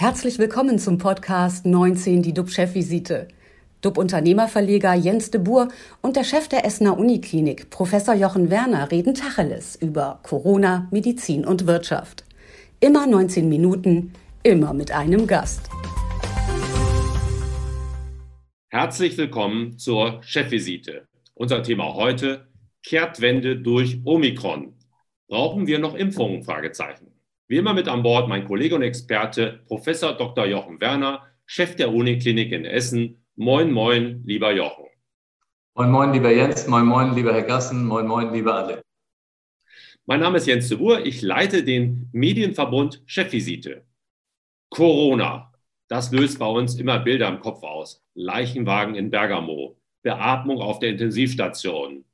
Herzlich willkommen zum Podcast 19, die DUB-Chefvisite. DUB-Unternehmerverleger Jens de Boer und der Chef der Essener Uniklinik, Professor Jochen Werner, reden Tacheles über Corona, Medizin und Wirtschaft. Immer 19 Minuten, immer mit einem Gast. Herzlich willkommen zur Chefvisite. Unser Thema heute: Kehrtwende durch Omikron. Brauchen wir noch Impfungen? Fragezeichen. Wie immer mit an Bord mein Kollege und Experte Professor Dr. Jochen Werner, Chef der Uniklinik in Essen. Moin, moin, lieber Jochen. Moin, moin, lieber Jens. Moin, moin, lieber Herr Gassen. Moin, moin, lieber alle. Mein Name ist Jens de Boer. Ich leite den Medienverbund Chefvisite. Corona, das löst bei uns immer Bilder im Kopf aus. Leichenwagen in Bergamo, Beatmung auf der Intensivstation.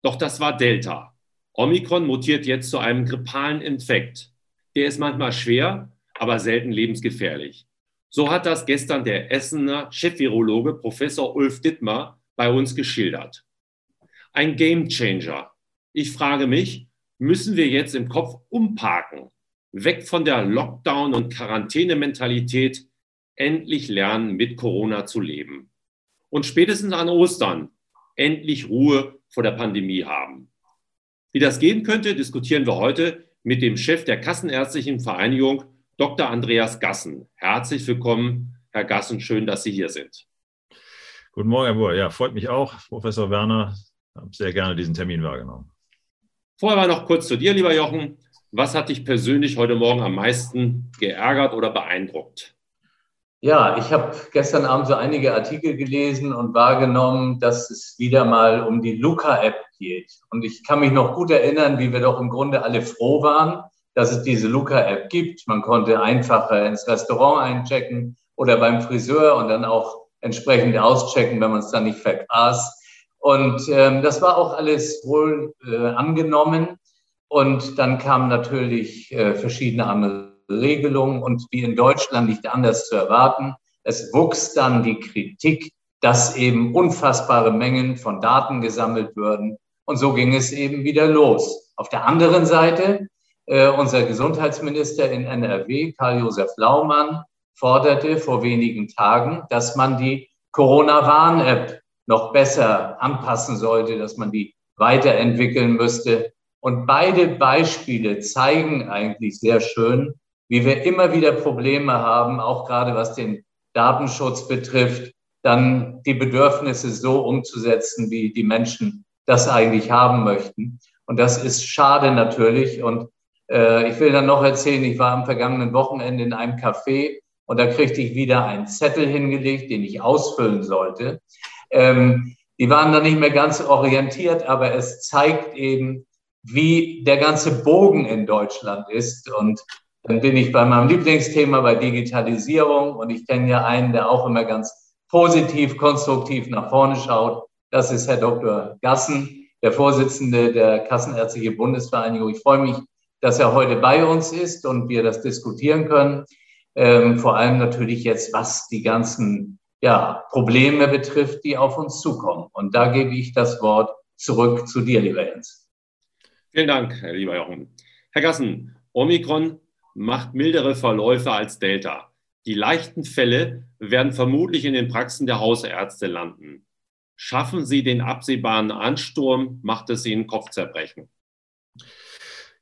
Doch das war Delta. Omikron mutiert jetzt zu einem grippalen Infekt. Der ist manchmal schwer, aber selten lebensgefährlich. So hat das gestern der Essener Chefvirologe Professor Ulf Dittmar bei uns geschildert. Ein Gamechanger. Ich frage mich, müssen wir jetzt im Kopf umparken, weg von der Lockdown- und Quarantänementalität, endlich lernen, mit Corona zu leben. Und spätestens an Ostern endlich Ruhe vor der Pandemie haben. Wie das gehen könnte, diskutieren wir heute mit dem Chef der Kassenärztlichen Vereinigung, Dr. Andreas Gassen. Herzlich willkommen, Herr Gassen. Schön, dass Sie hier sind. Guten Morgen, Herr Buhr. Ja, freut mich auch, Professor Werner. Ich habe sehr gerne diesen Termin wahrgenommen. Vorher mal noch kurz zu dir, lieber Jochen. Was hat dich persönlich heute Morgen am meisten geärgert oder beeindruckt? Ja, ich habe gestern Abend so einige Artikel gelesen und wahrgenommen, dass es wieder mal um die Luca-App geht. Und ich kann mich noch gut erinnern, wie wir doch im Grunde alle froh waren, dass es diese Luca-App gibt. Man konnte einfacher ins Restaurant einchecken oder beim Friseur und dann auch entsprechend auschecken, wenn man es dann nicht vergaß. Und ähm, das war auch alles wohl äh, angenommen. Und dann kamen natürlich äh, verschiedene andere Regelungen und wie in Deutschland nicht anders zu erwarten. Es wuchs dann die Kritik, dass eben unfassbare Mengen von Daten gesammelt würden. Und so ging es eben wieder los. Auf der anderen Seite, äh, unser Gesundheitsminister in NRW, Karl-Josef Laumann, forderte vor wenigen Tagen, dass man die Corona-Warn-App noch besser anpassen sollte, dass man die weiterentwickeln müsste. Und beide Beispiele zeigen eigentlich sehr schön, wie wir immer wieder Probleme haben, auch gerade was den Datenschutz betrifft, dann die Bedürfnisse so umzusetzen, wie die Menschen das eigentlich haben möchten. Und das ist schade natürlich. Und äh, ich will dann noch erzählen, ich war am vergangenen Wochenende in einem Café und da kriegte ich wieder einen Zettel hingelegt, den ich ausfüllen sollte. Ähm, die waren dann nicht mehr ganz orientiert, aber es zeigt eben, wie der ganze Bogen in Deutschland ist. Und dann bin ich bei meinem Lieblingsthema bei Digitalisierung und ich kenne ja einen, der auch immer ganz positiv, konstruktiv nach vorne schaut. Das ist Herr Dr. Gassen, der Vorsitzende der Kassenärztliche Bundesvereinigung. Ich freue mich, dass er heute bei uns ist und wir das diskutieren können. Ähm, vor allem natürlich jetzt, was die ganzen ja, Probleme betrifft, die auf uns zukommen. Und da gebe ich das Wort zurück zu dir, lieber Jens. Vielen Dank, lieber Jochen. Herr Gassen, Omikron macht mildere Verläufe als Delta. Die leichten Fälle werden vermutlich in den Praxen der Hausärzte landen. Schaffen Sie den absehbaren Ansturm, macht es Ihnen Kopfzerbrechen.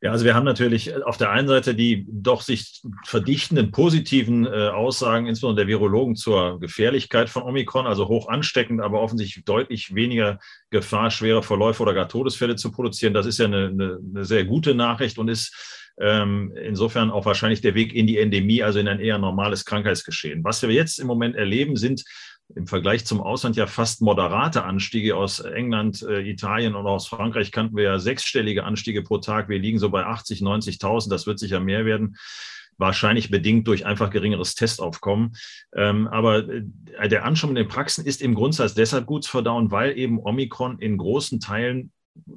Ja, also wir haben natürlich auf der einen Seite die doch sich verdichtenden positiven äh, Aussagen, insbesondere der Virologen zur Gefährlichkeit von Omikron, also hoch ansteckend, aber offensichtlich deutlich weniger Gefahr, schwere Verläufe oder gar Todesfälle zu produzieren. Das ist ja eine, eine, eine sehr gute Nachricht und ist ähm, insofern auch wahrscheinlich der Weg in die Endemie, also in ein eher normales Krankheitsgeschehen. Was wir jetzt im Moment erleben, sind im Vergleich zum Ausland ja fast moderate Anstiege aus England, äh, Italien und aus Frankreich kannten wir ja sechsstellige Anstiege pro Tag. Wir liegen so bei 80, 90.000. Das wird sicher mehr werden. Wahrscheinlich bedingt durch einfach geringeres Testaufkommen. Ähm, aber äh, der Anschwung in den Praxen ist im Grundsatz deshalb gut zu verdauen, weil eben Omikron in großen Teilen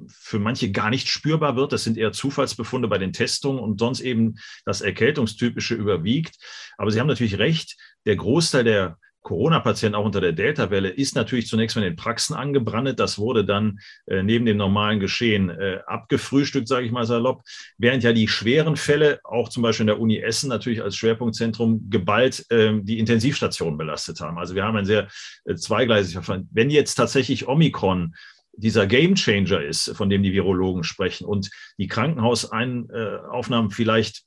für manche gar nicht spürbar wird. Das sind eher Zufallsbefunde bei den Testungen und sonst eben das Erkältungstypische überwiegt. Aber Sie haben natürlich recht, der Großteil der Corona-Patienten auch unter der Delta-Welle ist natürlich zunächst mal in den Praxen angebrannt. Das wurde dann äh, neben dem normalen Geschehen äh, abgefrühstückt, sage ich mal salopp. Während ja die schweren Fälle auch zum Beispiel in der Uni Essen natürlich als Schwerpunktzentrum geballt äh, die Intensivstationen belastet haben. Also wir haben ein sehr äh, zweigleisiges Verfahren. Wenn jetzt tatsächlich Omikron dieser Gamechanger ist, von dem die Virologen sprechen und die Krankenhausaufnahmen vielleicht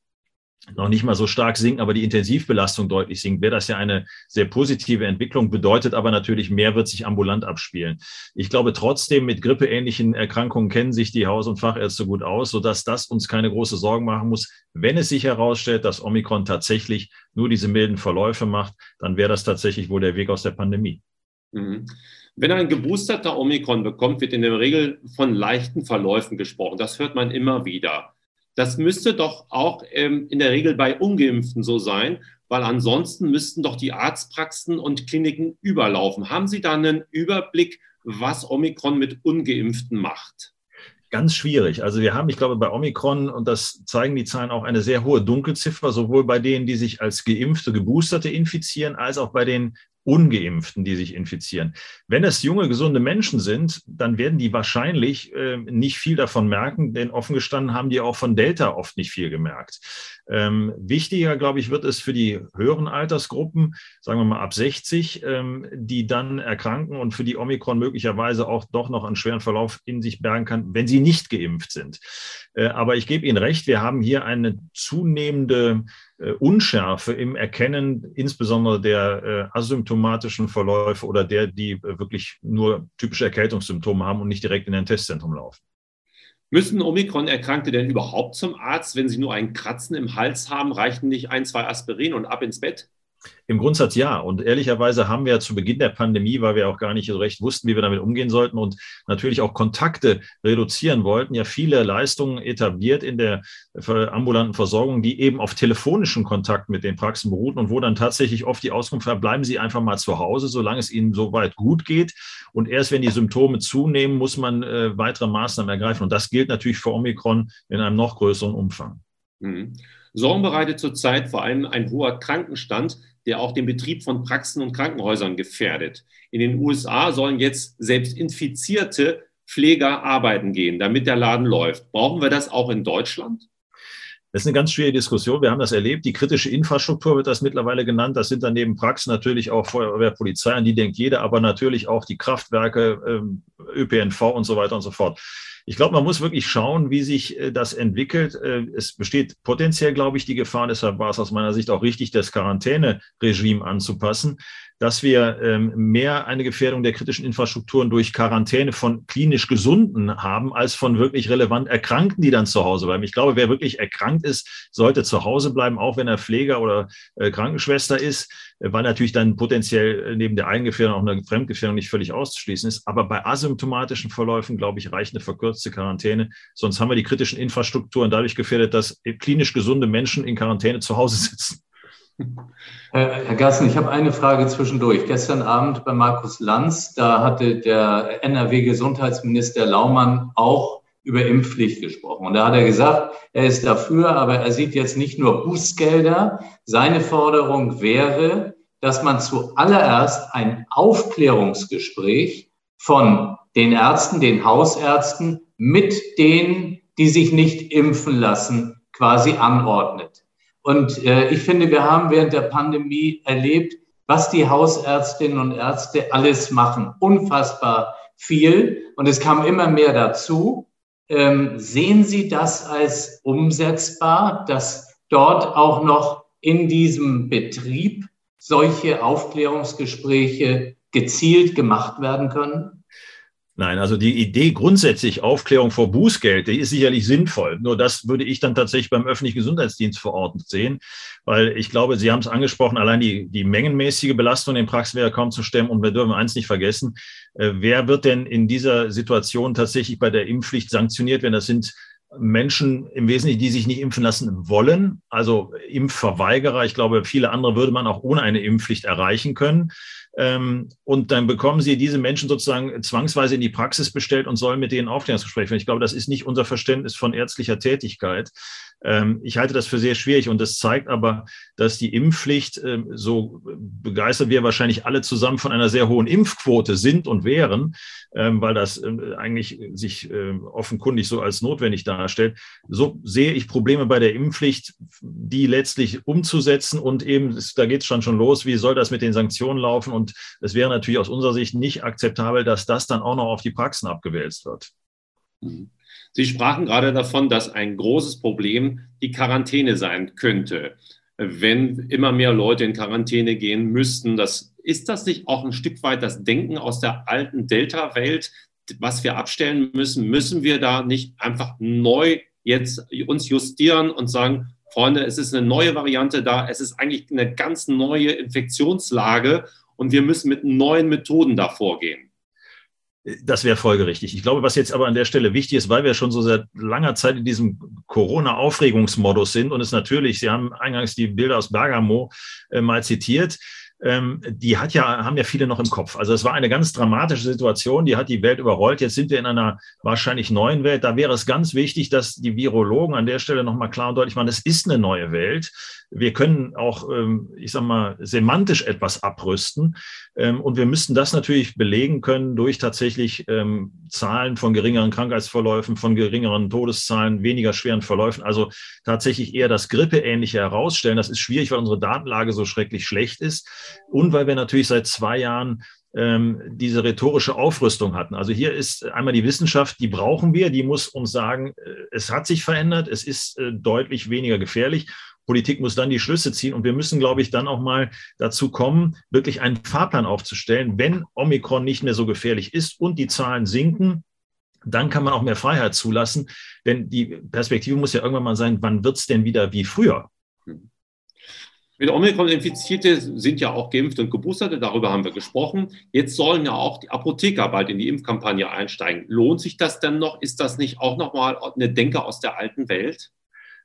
noch nicht mal so stark sinken, aber die Intensivbelastung deutlich sinkt, wäre das ja eine sehr positive Entwicklung, bedeutet aber natürlich, mehr wird sich ambulant abspielen. Ich glaube trotzdem, mit grippeähnlichen Erkrankungen kennen sich die Haus- und Fachärzte gut aus, sodass das uns keine große Sorgen machen muss. Wenn es sich herausstellt, dass Omikron tatsächlich nur diese milden Verläufe macht, dann wäre das tatsächlich wohl der Weg aus der Pandemie. Mhm. Wenn ein geboosterter Omikron bekommt, wird in der Regel von leichten Verläufen gesprochen. Das hört man immer wieder. Das müsste doch auch ähm, in der Regel bei ungeimpften so sein, weil ansonsten müssten doch die Arztpraxen und Kliniken überlaufen. Haben Sie da einen Überblick, was Omikron mit ungeimpften macht? Ganz schwierig. Also wir haben, ich glaube, bei Omikron, und das zeigen die Zahlen auch, eine sehr hohe Dunkelziffer, sowohl bei denen, die sich als geimpfte, geboosterte infizieren, als auch bei den ungeimpften, die sich infizieren. Wenn es junge, gesunde Menschen sind, dann werden die wahrscheinlich äh, nicht viel davon merken, denn offen gestanden haben die auch von Delta oft nicht viel gemerkt. Ähm, wichtiger, glaube ich, wird es für die höheren Altersgruppen, sagen wir mal ab 60, ähm, die dann erkranken und für die Omikron möglicherweise auch doch noch einen schweren Verlauf in sich bergen kann, wenn sie nicht geimpft sind. Äh, aber ich gebe Ihnen recht, wir haben hier eine zunehmende Unschärfe im Erkennen insbesondere der äh, asymptomatischen Verläufe oder der, die äh, wirklich nur typische Erkältungssymptome haben und nicht direkt in ein Testzentrum laufen. Müssen Omikron-Erkrankte denn überhaupt zum Arzt, wenn sie nur ein Kratzen im Hals haben? Reichen nicht ein, zwei Aspirin und ab ins Bett? Im Grundsatz ja. Und ehrlicherweise haben wir zu Beginn der Pandemie, weil wir auch gar nicht so recht wussten, wie wir damit umgehen sollten und natürlich auch Kontakte reduzieren wollten, ja viele Leistungen etabliert in der ambulanten Versorgung, die eben auf telefonischen Kontakt mit den Praxen beruhten und wo dann tatsächlich oft die Auskunft war, bleiben Sie einfach mal zu Hause, solange es Ihnen soweit gut geht. Und erst wenn die Symptome zunehmen, muss man äh, weitere Maßnahmen ergreifen. Und das gilt natürlich für Omikron in einem noch größeren Umfang. Mhm. Sorgen bereitet zurzeit vor allem ein hoher Krankenstand, der auch den Betrieb von Praxen und Krankenhäusern gefährdet. In den USA sollen jetzt selbst infizierte Pfleger arbeiten gehen, damit der Laden läuft. Brauchen wir das auch in Deutschland? Das ist eine ganz schwierige Diskussion. Wir haben das erlebt. Die kritische Infrastruktur wird das mittlerweile genannt. Das sind dann neben Praxen natürlich auch Feuerwehr, Polizei, an die denkt jeder, aber natürlich auch die Kraftwerke, ähm, ÖPNV und so weiter und so fort. Ich glaube, man muss wirklich schauen, wie sich äh, das entwickelt. Äh, es besteht potenziell, glaube ich, die Gefahr, deshalb war es aus meiner Sicht auch richtig, das Quarantäneregime anzupassen dass wir ähm, mehr eine Gefährdung der kritischen Infrastrukturen durch Quarantäne von klinisch Gesunden haben, als von wirklich relevant Erkrankten, die dann zu Hause bleiben. Ich glaube, wer wirklich erkrankt ist, sollte zu Hause bleiben, auch wenn er Pfleger oder äh, Krankenschwester ist, äh, weil natürlich dann potenziell äh, neben der Eigengefährdung auch eine Fremdgefährdung nicht völlig auszuschließen ist. Aber bei asymptomatischen Verläufen, glaube ich, reicht eine verkürzte Quarantäne. Sonst haben wir die kritischen Infrastrukturen dadurch gefährdet, dass klinisch gesunde Menschen in Quarantäne zu Hause sitzen. Herr Gassen, ich habe eine Frage zwischendurch. Gestern Abend bei Markus Lanz, da hatte der NRW-Gesundheitsminister Laumann auch über Impfpflicht gesprochen. Und da hat er gesagt, er ist dafür, aber er sieht jetzt nicht nur Bußgelder. Seine Forderung wäre, dass man zuallererst ein Aufklärungsgespräch von den Ärzten, den Hausärzten mit denen, die sich nicht impfen lassen, quasi anordnet. Und äh, ich finde, wir haben während der Pandemie erlebt, was die Hausärztinnen und Ärzte alles machen. Unfassbar viel. Und es kam immer mehr dazu. Ähm, sehen Sie das als umsetzbar, dass dort auch noch in diesem Betrieb solche Aufklärungsgespräche gezielt gemacht werden können? Nein, also die Idee grundsätzlich Aufklärung vor Bußgeld, die ist sicherlich sinnvoll. Nur das würde ich dann tatsächlich beim öffentlichen Gesundheitsdienst verordnet sehen, weil ich glaube, Sie haben es angesprochen, allein die, die mengenmäßige Belastung in Praxis wäre kaum zu stemmen. Und wir dürfen eins nicht vergessen, äh, wer wird denn in dieser Situation tatsächlich bei der Impfpflicht sanktioniert, wenn das sind Menschen im Wesentlichen, die sich nicht impfen lassen wollen, also Impfverweigerer. Ich glaube, viele andere würde man auch ohne eine Impfpflicht erreichen können. Ähm, und dann bekommen Sie diese Menschen sozusagen zwangsweise in die Praxis bestellt und sollen mit denen Aufklärungsgespräche führen. Ich glaube, das ist nicht unser Verständnis von ärztlicher Tätigkeit. Ähm, ich halte das für sehr schwierig und das zeigt aber, dass die Impfpflicht, ähm, so begeistert wir wahrscheinlich alle zusammen von einer sehr hohen Impfquote sind und wären, weil das eigentlich sich offenkundig so als notwendig darstellt. So sehe ich Probleme bei der Impfpflicht, die letztlich umzusetzen und eben, da geht es schon schon los, wie soll das mit den Sanktionen laufen? Und es wäre natürlich aus unserer Sicht nicht akzeptabel, dass das dann auch noch auf die Praxen abgewälzt wird. Mhm. Sie sprachen gerade davon, dass ein großes Problem die Quarantäne sein könnte, wenn immer mehr Leute in Quarantäne gehen müssten. Das, ist das nicht auch ein Stück weit das Denken aus der alten Delta-Welt, was wir abstellen müssen? Müssen wir da nicht einfach neu jetzt uns justieren und sagen, Freunde, es ist eine neue Variante da, es ist eigentlich eine ganz neue Infektionslage und wir müssen mit neuen Methoden da vorgehen? Das wäre folgerichtig. Ich glaube, was jetzt aber an der Stelle wichtig ist, weil wir schon so seit langer Zeit in diesem Corona-Aufregungsmodus sind und es natürlich, Sie haben eingangs die Bilder aus Bergamo äh, mal zitiert, ähm, die hat ja, haben ja viele noch im Kopf. Also es war eine ganz dramatische Situation, die hat die Welt überrollt. Jetzt sind wir in einer wahrscheinlich neuen Welt. Da wäre es ganz wichtig, dass die Virologen an der Stelle nochmal klar und deutlich machen, es ist eine neue Welt. Wir können auch, ähm, ich sag mal, semantisch etwas abrüsten. Ähm, und wir müssten das natürlich belegen können durch tatsächlich ähm, Zahlen von geringeren Krankheitsverläufen, von geringeren Todeszahlen, weniger schweren Verläufen. Also tatsächlich eher das Grippeähnliche herausstellen. Das ist schwierig, weil unsere Datenlage so schrecklich schlecht ist und weil wir natürlich seit zwei Jahren diese rhetorische Aufrüstung hatten. Also hier ist einmal die Wissenschaft, die brauchen wir, die muss uns sagen, äh, es hat sich verändert, es ist äh, deutlich weniger gefährlich. Politik muss dann die Schlüsse ziehen und wir müssen, glaube ich, dann auch mal dazu kommen, wirklich einen Fahrplan aufzustellen. Wenn Omikron nicht mehr so gefährlich ist und die Zahlen sinken, dann kann man auch mehr Freiheit zulassen. Denn die Perspektive muss ja irgendwann mal sein, wann wird es denn wieder wie früher? Mit Omikron Infizierte sind ja auch geimpft und geboosterte, darüber haben wir gesprochen. Jetzt sollen ja auch die Apotheker bald in die Impfkampagne einsteigen. Lohnt sich das denn noch? Ist das nicht auch nochmal eine Denke aus der alten Welt?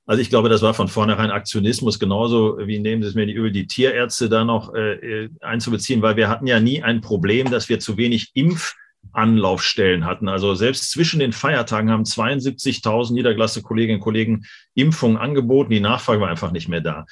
Also ich glaube, das war von vornherein Aktionismus, genauso wie nehmen Sie es mir die Öl, die Tierärzte da noch äh, einzubeziehen, weil wir hatten ja nie ein Problem, dass wir zu wenig Impfanlaufstellen hatten. Also selbst zwischen den Feiertagen haben 72.000 niedergelassene Kolleginnen und Kollegen Impfungen angeboten. Die Nachfrage war einfach nicht mehr da.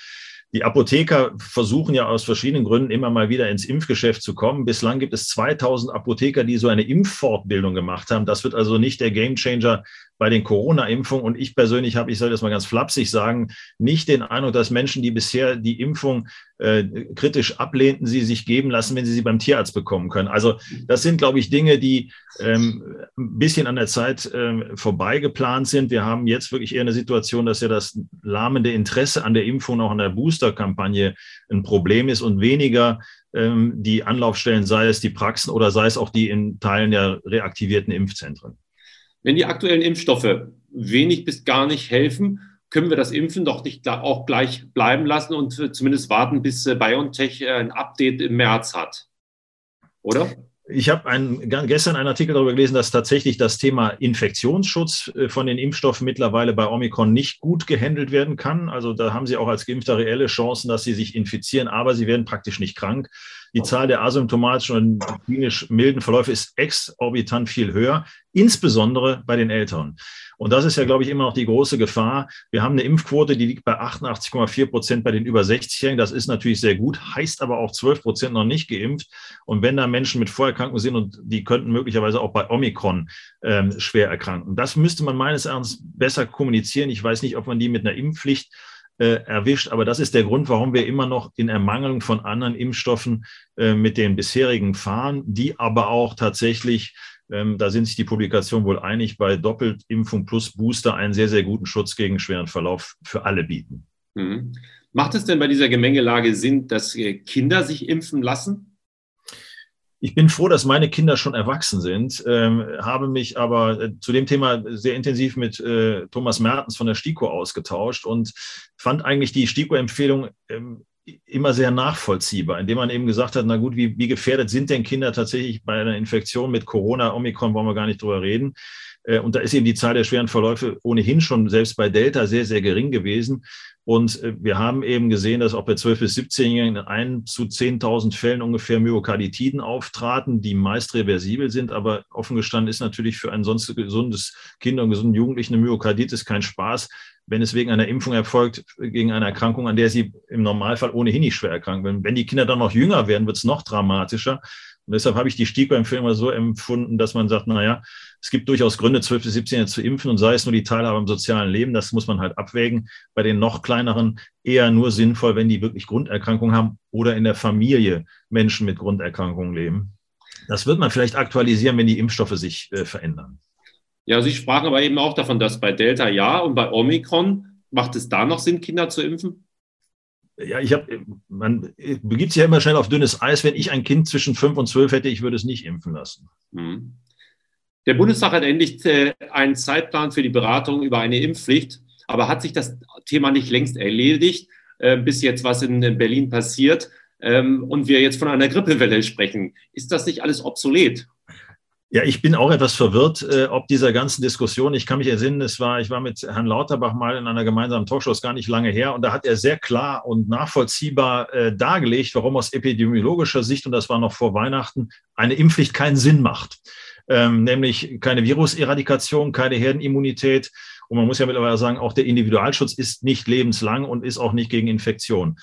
Die Apotheker versuchen ja aus verschiedenen Gründen immer mal wieder ins Impfgeschäft zu kommen. Bislang gibt es 2000 Apotheker, die so eine Impffortbildung gemacht haben. Das wird also nicht der Gamechanger bei den Corona-Impfungen. Und ich persönlich habe, ich soll das mal ganz flapsig sagen, nicht den Eindruck, dass Menschen, die bisher die Impfung äh, kritisch ablehnten, sie sich geben lassen, wenn sie sie beim Tierarzt bekommen können. Also das sind, glaube ich, Dinge, die ähm, ein bisschen an der Zeit ähm, vorbei geplant sind. Wir haben jetzt wirklich eher eine Situation, dass ja das lahmende Interesse an der Impfung, auch an der Booster-Kampagne ein Problem ist und weniger ähm, die Anlaufstellen, sei es die Praxen oder sei es auch die in Teilen der reaktivierten Impfzentren. Wenn die aktuellen Impfstoffe wenig bis gar nicht helfen, können wir das Impfen doch nicht auch gleich bleiben lassen und zumindest warten, bis äh, BioNTech äh, ein Update im März hat. Oder? Ich habe gestern einen Artikel darüber gelesen, dass tatsächlich das Thema Infektionsschutz äh, von den Impfstoffen mittlerweile bei Omikron nicht gut gehandelt werden kann. Also da haben sie auch als Geimpfter reelle Chancen, dass sie sich infizieren, aber sie werden praktisch nicht krank. Die Zahl der asymptomatischen und klinisch milden Verläufe ist exorbitant viel höher, insbesondere bei den Älteren. Und das ist ja, glaube ich, immer noch die große Gefahr. Wir haben eine Impfquote, die liegt bei 88,4 Prozent bei den über 60-Jährigen. Das ist natürlich sehr gut, heißt aber auch 12 Prozent noch nicht geimpft. Und wenn da Menschen mit Vorerkrankungen sind und die könnten möglicherweise auch bei Omikron ähm, schwer erkranken. Das müsste man meines Erachtens besser kommunizieren. Ich weiß nicht, ob man die mit einer Impfpflicht äh, erwischt. Aber das ist der Grund, warum wir immer noch in Ermangelung von anderen Impfstoffen äh, mit den bisherigen fahren, die aber auch tatsächlich ähm, da sind sich die Publikationen wohl einig, bei Doppeltimpfung plus Booster einen sehr, sehr guten Schutz gegen schweren Verlauf für alle bieten. Mhm. Macht es denn bei dieser Gemengelage Sinn, dass äh, Kinder sich impfen lassen? Ich bin froh, dass meine Kinder schon erwachsen sind, ähm, habe mich aber äh, zu dem Thema sehr intensiv mit äh, Thomas Mertens von der STIKO ausgetauscht und fand eigentlich die STIKO-Empfehlung ähm, immer sehr nachvollziehbar, indem man eben gesagt hat, na gut, wie, wie gefährdet sind denn Kinder tatsächlich bei einer Infektion mit Corona, Omikron wollen wir gar nicht drüber reden. Äh, und da ist eben die Zahl der schweren Verläufe ohnehin schon selbst bei Delta sehr, sehr gering gewesen. Und äh, wir haben eben gesehen, dass auch bei 12- bis 17-Jährigen in ein zu 10.000 Fällen ungefähr Myokarditiden auftraten, die meist reversibel sind. Aber offen gestanden ist natürlich für ein sonst gesundes Kind und gesunden Jugendlichen eine Myokarditis kein Spaß, wenn es wegen einer Impfung erfolgt, gegen eine Erkrankung, an der sie im Normalfall ohnehin nicht schwer erkranken. Wenn die Kinder dann noch jünger werden, wird es noch dramatischer. Und deshalb habe ich die STIKO-Empfehlung so empfunden, dass man sagt, naja, es gibt durchaus Gründe, 12 bis 17 zu impfen und sei es nur die Teilhabe am sozialen Leben. Das muss man halt abwägen. Bei den noch kleineren eher nur sinnvoll, wenn die wirklich Grunderkrankungen haben oder in der Familie Menschen mit Grunderkrankungen leben. Das wird man vielleicht aktualisieren, wenn die Impfstoffe sich äh, verändern. Ja, Sie sprachen aber eben auch davon, dass bei Delta ja und bei Omikron macht es da noch Sinn, Kinder zu impfen? Ja, ich habe, man begibt sich ja immer schnell auf dünnes Eis. Wenn ich ein Kind zwischen fünf und zwölf hätte, ich würde es nicht impfen lassen. Hm. Der Bundestag hat endlich äh, einen Zeitplan für die Beratung über eine Impfpflicht, aber hat sich das Thema nicht längst erledigt, äh, bis jetzt was in Berlin passiert ähm, und wir jetzt von einer Grippewelle sprechen. Ist das nicht alles obsolet? Ja, ich bin auch etwas verwirrt, äh, ob dieser ganzen Diskussion. Ich kann mich erinnern, es war, ich war mit Herrn Lauterbach mal in einer gemeinsamen Talkshow, ist gar nicht lange her, und da hat er sehr klar und nachvollziehbar äh, dargelegt, warum aus epidemiologischer Sicht, und das war noch vor Weihnachten, eine Impfpflicht keinen Sinn macht. Ähm, nämlich keine Viruseradikation, keine Herdenimmunität. Und man muss ja mittlerweile sagen, auch der Individualschutz ist nicht lebenslang und ist auch nicht gegen Infektion.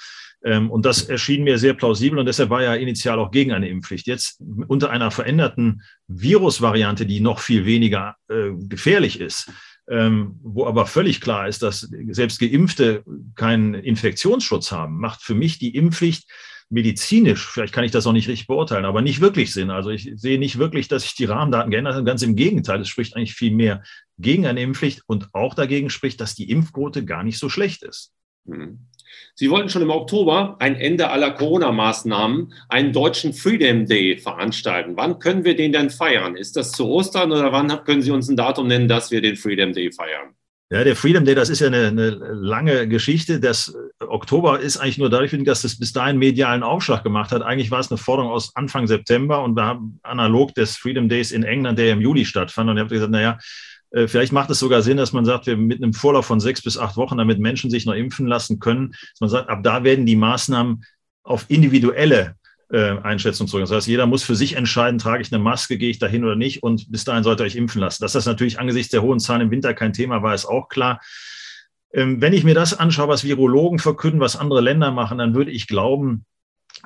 Ähm, und das erschien mir sehr plausibel und deshalb war ja initial auch gegen eine Impfpflicht. Jetzt unter einer veränderten Virusvariante, die noch viel weniger äh, gefährlich ist, ähm, wo aber völlig klar ist, dass selbst Geimpfte keinen Infektionsschutz haben, macht für mich die Impfpflicht medizinisch, vielleicht kann ich das auch nicht richtig beurteilen, aber nicht wirklich Sinn. Also ich sehe nicht wirklich, dass sich die Rahmendaten geändert haben. Ganz im Gegenteil, es spricht eigentlich viel mehr gegen eine Impfpflicht und auch dagegen spricht, dass die Impfquote gar nicht so schlecht ist. Mhm. Sie wollten schon im Oktober ein Ende aller Corona-Maßnahmen, einen deutschen Freedom Day veranstalten. Wann können wir den denn feiern? Ist das zu Ostern oder wann können Sie uns ein Datum nennen, dass wir den Freedom Day feiern? Ja, der Freedom Day, das ist ja eine, eine lange Geschichte. Das Oktober ist eigentlich nur dadurch, dass es bis dahin medialen Aufschlag gemacht hat. Eigentlich war es eine Forderung aus Anfang September und wir haben analog des Freedom Days in England, der im Juli stattfand. Und ich habe gesagt, naja, äh, vielleicht macht es sogar Sinn, dass man sagt, wir mit einem Vorlauf von sechs bis acht Wochen, damit Menschen sich noch impfen lassen können, dass man sagt, ab da werden die Maßnahmen auf individuelle äh, Einschätzung zurück. Das heißt, jeder muss für sich entscheiden, trage ich eine Maske, gehe ich dahin oder nicht und bis dahin sollte euch impfen lassen. Dass das natürlich angesichts der hohen Zahlen im Winter kein Thema war, ist auch klar. Ähm, wenn ich mir das anschaue, was Virologen verkünden, was andere Länder machen, dann würde ich glauben,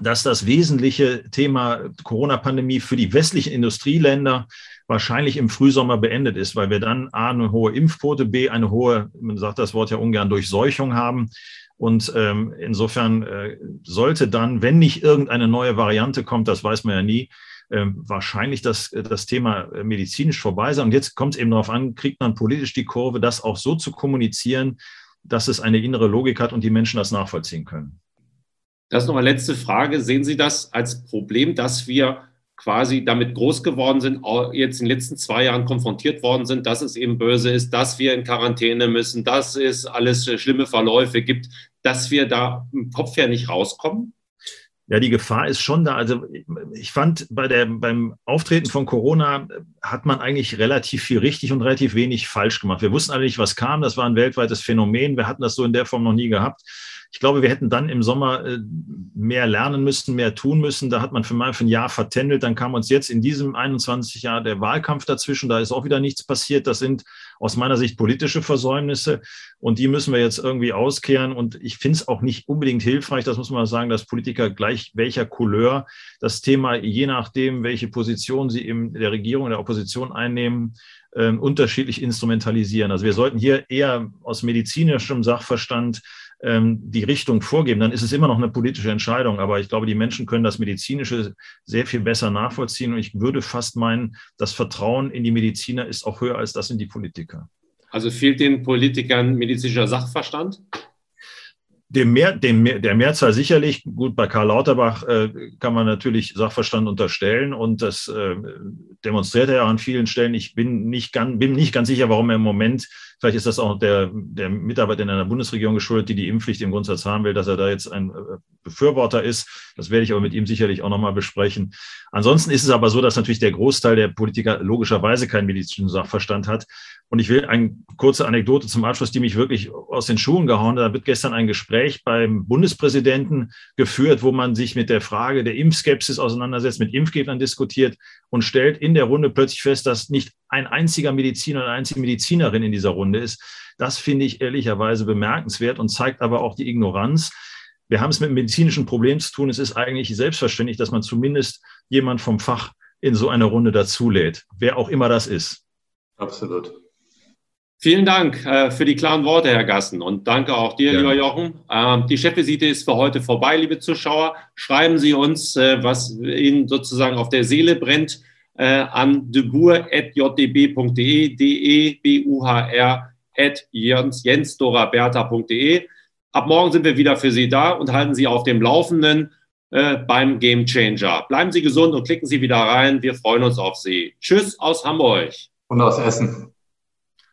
dass das wesentliche Thema Corona-Pandemie für die westlichen Industrieländer wahrscheinlich im Frühsommer beendet ist, weil wir dann A, eine hohe Impfquote, B, eine hohe, man sagt das Wort ja ungern, Durchseuchung haben. Und ähm, insofern äh, sollte dann, wenn nicht irgendeine neue Variante kommt, das weiß man ja nie, äh, wahrscheinlich das, das Thema medizinisch vorbei sein. Und jetzt kommt es eben darauf an, kriegt man politisch die Kurve, das auch so zu kommunizieren, dass es eine innere Logik hat und die Menschen das nachvollziehen können. Das ist noch eine letzte Frage. Sehen Sie das als Problem, dass wir quasi damit groß geworden sind, jetzt in den letzten zwei Jahren konfrontiert worden sind, dass es eben böse ist, dass wir in Quarantäne müssen, dass es alles schlimme Verläufe gibt, dass wir da im Kopf ja nicht rauskommen? Ja, die Gefahr ist schon da. Also ich fand, bei der, beim Auftreten von Corona hat man eigentlich relativ viel richtig und relativ wenig falsch gemacht. Wir wussten alle nicht, was kam. Das war ein weltweites Phänomen. Wir hatten das so in der Form noch nie gehabt. Ich glaube, wir hätten dann im Sommer äh, mehr lernen müssen, mehr tun müssen. Da hat man für mal für ein Jahr vertändelt. Dann kam uns jetzt in diesem 21 Jahr der Wahlkampf dazwischen. Da ist auch wieder nichts passiert. Das sind aus meiner Sicht politische Versäumnisse und die müssen wir jetzt irgendwie auskehren. Und ich finde es auch nicht unbedingt hilfreich, das muss man sagen, dass Politiker gleich welcher Couleur das Thema, je nachdem, welche Position sie in der Regierung, in der Opposition einnehmen, äh, unterschiedlich instrumentalisieren. Also wir sollten hier eher aus medizinischem Sachverstand ähm, die Richtung vorgeben, dann ist es immer noch eine politische Entscheidung. Aber ich glaube, die Menschen können das Medizinische sehr viel besser nachvollziehen. Und ich würde fast meinen, das Vertrauen in die Mediziner ist auch höher als das in die Politiker. Also fehlt den Politikern medizinischer Sachverstand? Dem Mehr, dem, der Mehrzahl sicherlich, gut, bei Karl Lauterbach äh, kann man natürlich Sachverstand unterstellen und das äh, demonstriert er ja an vielen Stellen. Ich bin nicht, ganz, bin nicht ganz sicher, warum er im Moment, vielleicht ist das auch der, der Mitarbeiter in einer Bundesregierung geschuldet, die die Impfpflicht im Grundsatz haben will, dass er da jetzt ein, äh, Befürworter ist. Das werde ich aber mit ihm sicherlich auch nochmal besprechen. Ansonsten ist es aber so, dass natürlich der Großteil der Politiker logischerweise keinen medizinischen Sachverstand hat. Und ich will eine kurze Anekdote zum Abschluss, die mich wirklich aus den Schuhen gehauen hat. Da wird gestern ein Gespräch beim Bundespräsidenten geführt, wo man sich mit der Frage der Impfskepsis auseinandersetzt, mit Impfgegnern diskutiert und stellt in der Runde plötzlich fest, dass nicht ein einziger Mediziner oder eine einzige Medizinerin in dieser Runde ist. Das finde ich ehrlicherweise bemerkenswert und zeigt aber auch die Ignoranz. Wir haben es mit medizinischen Problem zu tun. Es ist eigentlich selbstverständlich, dass man zumindest jemand vom Fach in so eine Runde dazulädt, wer auch immer das ist. Absolut. Vielen Dank äh, für die klaren Worte, Herr Gassen. Und danke auch dir, ja. lieber Jochen. Ähm, die Chefvisite ist für heute vorbei, liebe Zuschauer. Schreiben Sie uns, äh, was Ihnen sozusagen auf der Seele brennt, äh, an debur.jdb.de, D-E-B-U-H-R at jensdoraberta.de. Ab morgen sind wir wieder für Sie da und halten Sie auf dem Laufenden beim Game Changer. Bleiben Sie gesund und klicken Sie wieder rein. Wir freuen uns auf Sie. Tschüss aus Hamburg. Und aus Essen.